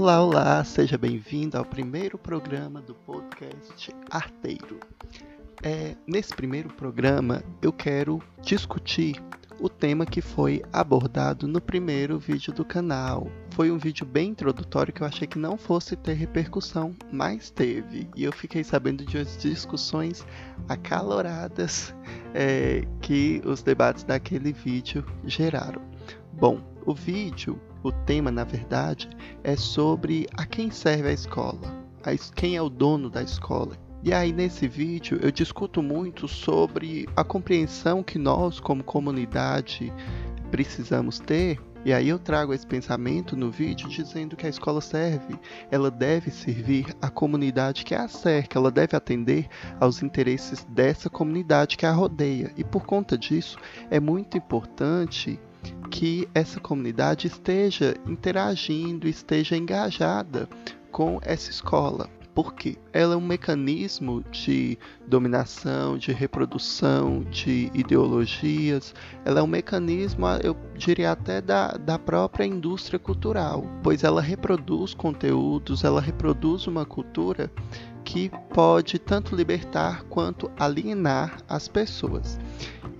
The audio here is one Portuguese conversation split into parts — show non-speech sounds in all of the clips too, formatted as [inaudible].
Olá, olá, seja bem-vindo ao primeiro programa do podcast Arteiro. É, nesse primeiro programa eu quero discutir o tema que foi abordado no primeiro vídeo do canal. Foi um vídeo bem introdutório que eu achei que não fosse ter repercussão, mas teve. E eu fiquei sabendo de umas discussões acaloradas é, que os debates daquele vídeo geraram. Bom, o vídeo, o tema na verdade, é sobre a quem serve a escola, a, quem é o dono da escola. E aí nesse vídeo eu discuto muito sobre a compreensão que nós como comunidade precisamos ter e aí eu trago esse pensamento no vídeo dizendo que a escola serve, ela deve servir a comunidade que a cerca, ela deve atender aos interesses dessa comunidade que a rodeia. E por conta disso, é muito importante que essa comunidade esteja interagindo, esteja engajada com essa escola. Porque ela é um mecanismo de dominação, de reprodução, de ideologias. Ela é um mecanismo, eu diria até da, da própria indústria cultural, pois ela reproduz conteúdos, ela reproduz uma cultura que pode tanto libertar quanto alienar as pessoas.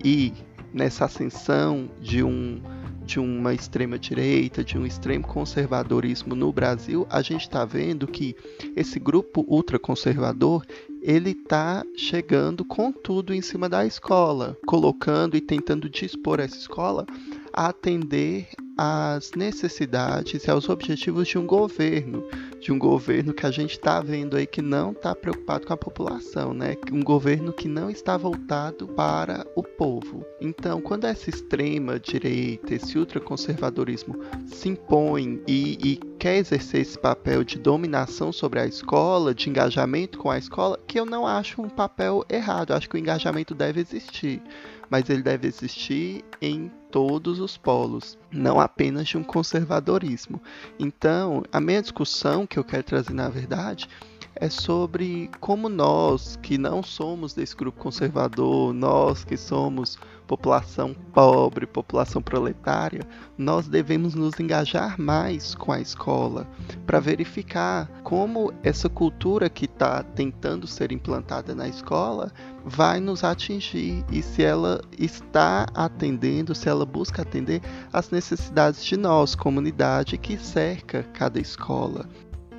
E nessa ascensão de um de uma extrema direita, de um extremo conservadorismo no Brasil, a gente está vendo que esse grupo ultraconservador ele está chegando com tudo em cima da escola, colocando e tentando dispor essa escola a atender às necessidades e aos objetivos de um governo, de um governo que a gente está vendo aí que não está preocupado com a população, né? Um governo que não está voltado para o povo. Então, quando essa extrema direita, esse ultraconservadorismo se impõe e, e quer exercer esse papel de dominação sobre a escola, de engajamento com a escola, que eu não acho um papel errado. Eu acho que o engajamento deve existir mas ele deve existir em todos os polos, não apenas de um conservadorismo. Então, a minha discussão que eu quero trazer, na verdade, é sobre como nós, que não somos desse grupo conservador, nós que somos população pobre, população proletária, nós devemos nos engajar mais com a escola para verificar como essa cultura que está tentando ser implantada na escola vai nos atingir e se ela está atendendo, se ela busca atender às necessidades de nós, comunidade que cerca cada escola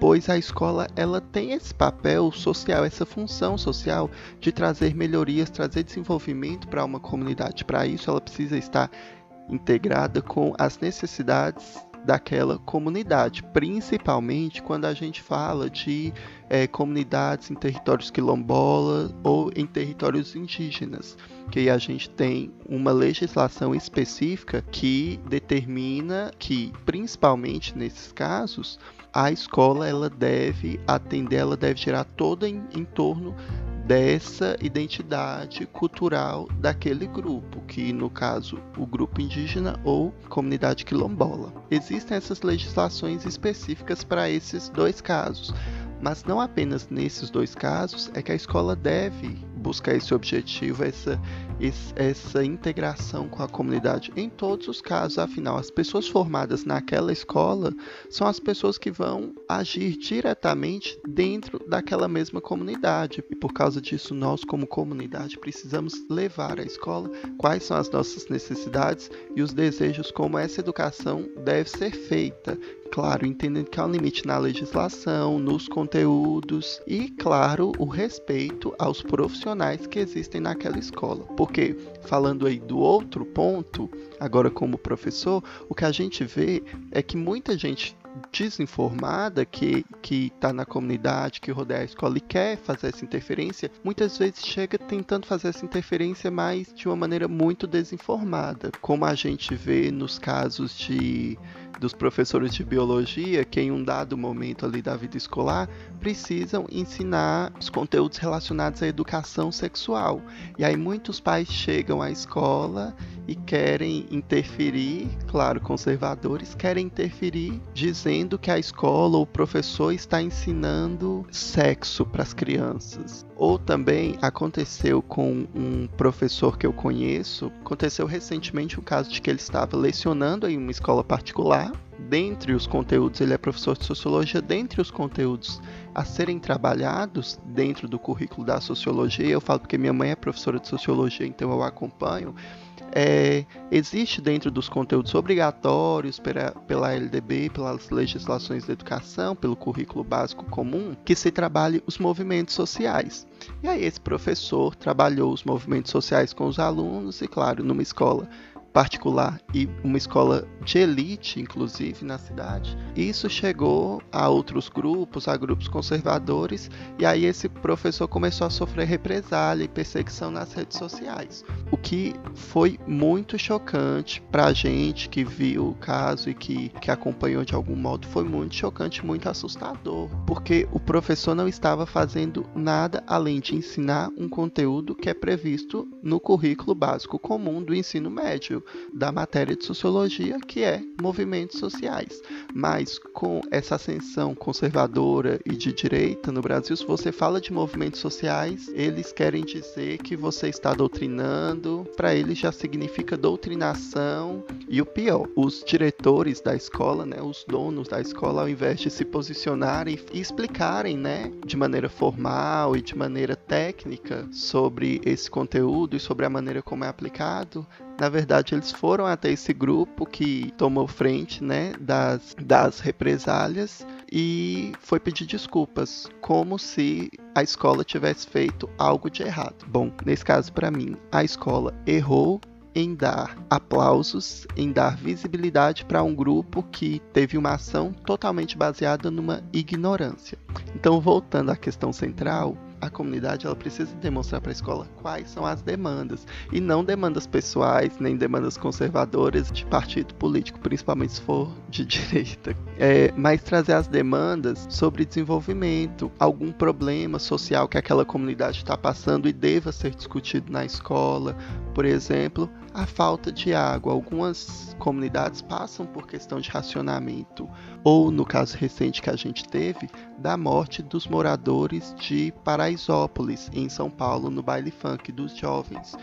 pois a escola ela tem esse papel social, essa função social de trazer melhorias, trazer desenvolvimento para uma comunidade. Para isso, ela precisa estar integrada com as necessidades daquela comunidade, principalmente quando a gente fala de é, comunidades em territórios quilombolas ou em territórios indígenas, que a gente tem uma legislação específica que determina que, principalmente nesses casos, a escola ela deve atender, ela deve gerar todo em, em torno dessa identidade cultural daquele grupo, que no caso o grupo indígena ou comunidade quilombola. Existem essas legislações específicas para esses dois casos, mas não apenas nesses dois casos é que a escola deve buscar esse objetivo, essa, essa integração com a comunidade em todos os casos. Afinal, as pessoas formadas naquela escola são as pessoas que vão agir diretamente dentro daquela mesma comunidade. E por causa disso, nós, como comunidade, precisamos levar à escola quais são as nossas necessidades e os desejos, como essa educação deve ser feita claro, entendendo que há um limite na legislação, nos conteúdos e, claro, o respeito aos profissionais que existem naquela escola. Porque, falando aí do outro ponto, agora como professor, o que a gente vê é que muita gente desinformada que que está na comunidade, que rodeia a escola e quer fazer essa interferência, muitas vezes chega tentando fazer essa interferência, mas de uma maneira muito desinformada, como a gente vê nos casos de dos professores de biologia que em um dado momento ali da vida escolar precisam ensinar os conteúdos relacionados à educação sexual. E aí muitos pais chegam à escola e querem interferir, claro, conservadores querem interferir dizendo que a escola ou o professor está ensinando sexo para as crianças. Ou também aconteceu com um professor que eu conheço, aconteceu recentemente o caso de que ele estava lecionando em uma escola particular. Dentre os conteúdos, ele é professor de sociologia, dentre os conteúdos a serem trabalhados dentro do currículo da sociologia, eu falo porque minha mãe é professora de sociologia, então eu acompanho, é, existe dentro dos conteúdos obrigatórios pela, pela LDB, pelas legislações da educação, pelo currículo básico comum, que se trabalhe os movimentos sociais. E aí esse professor trabalhou os movimentos sociais com os alunos e, claro, numa escola particular e uma escola de elite, inclusive, na cidade. Isso chegou a outros grupos, a grupos conservadores, e aí esse professor começou a sofrer represália e perseguição nas redes sociais. O que foi muito chocante para a gente que viu o caso e que, que acompanhou de algum modo, foi muito chocante, muito assustador, porque o professor não estava fazendo nada além de ensinar um conteúdo que é previsto no currículo básico comum do ensino médio da matéria de sociologia, que é movimentos sociais. Mas com essa ascensão conservadora e de direita no Brasil, se você fala de movimentos sociais, eles querem dizer que você está doutrinando, para eles já significa doutrinação. E o pior, os diretores da escola, né, os donos da escola, ao invés de se posicionarem e explicarem né, de maneira formal e de maneira técnica sobre esse conteúdo e sobre a maneira como é aplicado, na verdade, eles foram até esse grupo que tomou frente né, das, das represálias e foi pedir desculpas, como se a escola tivesse feito algo de errado. Bom, nesse caso, para mim, a escola errou em dar aplausos, em dar visibilidade para um grupo que teve uma ação totalmente baseada numa ignorância. Então, voltando à questão central, a comunidade ela precisa demonstrar para a escola quais são as demandas e não demandas pessoais nem demandas conservadoras de partido político, principalmente se for de [laughs] direita, é, mas trazer as demandas sobre desenvolvimento, algum problema social que aquela comunidade está passando e deva ser discutido na escola, por exemplo, a falta de água. Algumas comunidades passam por questão de racionamento, ou no caso recente que a gente teve, da morte dos moradores de Paraisópolis, em São Paulo, no baile funk dos jovens.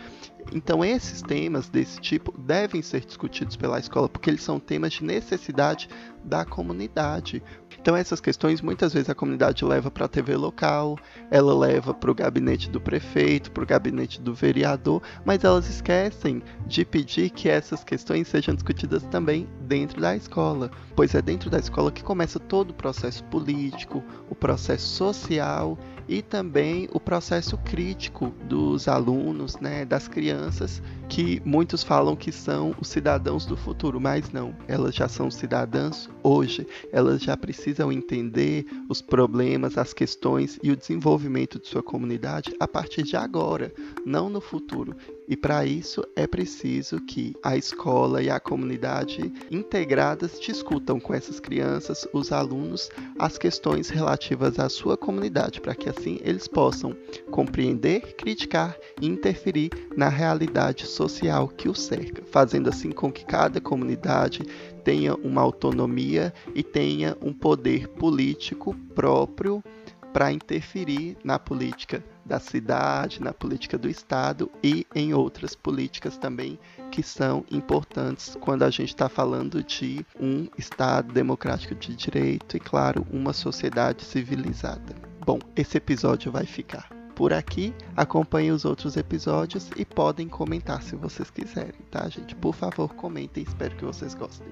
Então, esses temas desse tipo devem ser discutidos pela escola, porque eles são temas de necessidade da comunidade. Então, essas questões muitas vezes a comunidade leva para a TV local, ela leva para o gabinete do prefeito, para o gabinete do vereador, mas elas esquecem de pedir que essas questões sejam discutidas também dentro da escola, pois é dentro da escola que começa todo o processo político, o processo social e também o processo crítico dos alunos, né, das crianças, que muitos falam que são os cidadãos do futuro, mas não, elas já são cidadãs hoje, elas já precisam entender os problemas, as questões e o desenvolvimento de sua comunidade a partir de agora, não no futuro. E para isso é preciso que a escola e a comunidade integradas discutam com essas crianças, os alunos, as questões relativas à sua comunidade, para que assim eles possam compreender, criticar e interferir na realidade social que os cerca, fazendo assim com que cada comunidade tenha uma autonomia e tenha um poder político próprio para interferir na política da cidade, na política do Estado e em outras políticas também que são importantes quando a gente está falando de um Estado democrático de direito e, claro, uma sociedade civilizada. Bom, esse episódio vai ficar por aqui. Acompanhem os outros episódios e podem comentar se vocês quiserem, tá, gente? Por favor, comentem. Espero que vocês gostem.